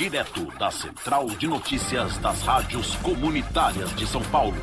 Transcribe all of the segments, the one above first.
direto da Central de Notícias das Rádios Comunitárias de São Paulo.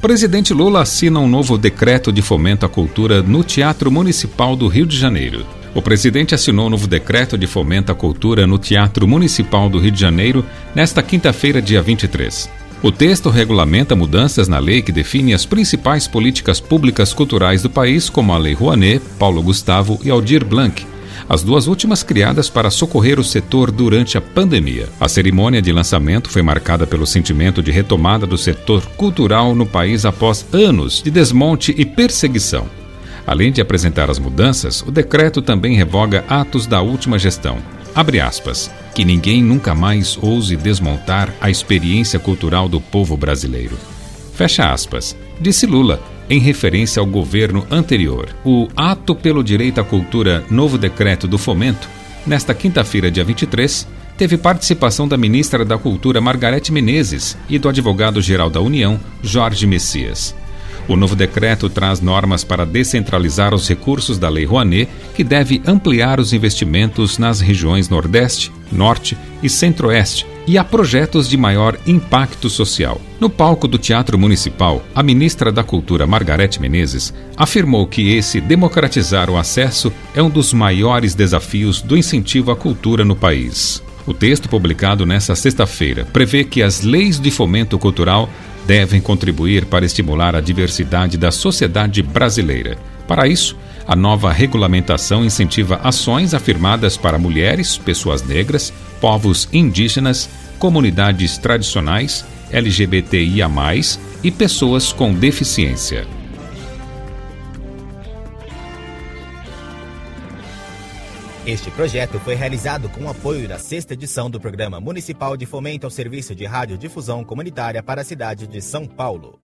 Presidente Lula assina um novo decreto de fomento à cultura no Teatro Municipal do Rio de Janeiro. O presidente assinou um novo decreto de fomento à cultura no Teatro Municipal do Rio de Janeiro nesta quinta-feira, dia 23. O texto regulamenta mudanças na lei que define as principais políticas públicas culturais do país, como a Lei Rouanet, Paulo Gustavo e Aldir Blanc, as duas últimas criadas para socorrer o setor durante a pandemia. A cerimônia de lançamento foi marcada pelo sentimento de retomada do setor cultural no país após anos de desmonte e perseguição. Além de apresentar as mudanças, o decreto também revoga atos da última gestão. Abre aspas. Que ninguém nunca mais ouse desmontar a experiência cultural do povo brasileiro. Fecha aspas. Disse Lula, em referência ao governo anterior. O Ato pelo Direito à Cultura Novo Decreto do Fomento, nesta quinta-feira, dia 23, teve participação da ministra da Cultura Margarete Menezes e do advogado-geral da União, Jorge Messias. O novo decreto traz normas para descentralizar os recursos da Lei Rouanet, que deve ampliar os investimentos nas regiões Nordeste, Norte e Centro-Oeste e a projetos de maior impacto social. No palco do Teatro Municipal, a ministra da Cultura, Margarete Menezes, afirmou que esse democratizar o acesso é um dos maiores desafios do incentivo à cultura no país. O texto publicado nesta sexta-feira prevê que as leis de fomento cultural devem contribuir para estimular a diversidade da sociedade brasileira. Para isso, a nova regulamentação incentiva ações afirmadas para mulheres, pessoas negras, povos indígenas, comunidades tradicionais, LGBTIA, e pessoas com deficiência. Este projeto foi realizado com o apoio da sexta edição do Programa Municipal de Fomento ao Serviço de Rádio Difusão Comunitária para a cidade de São Paulo.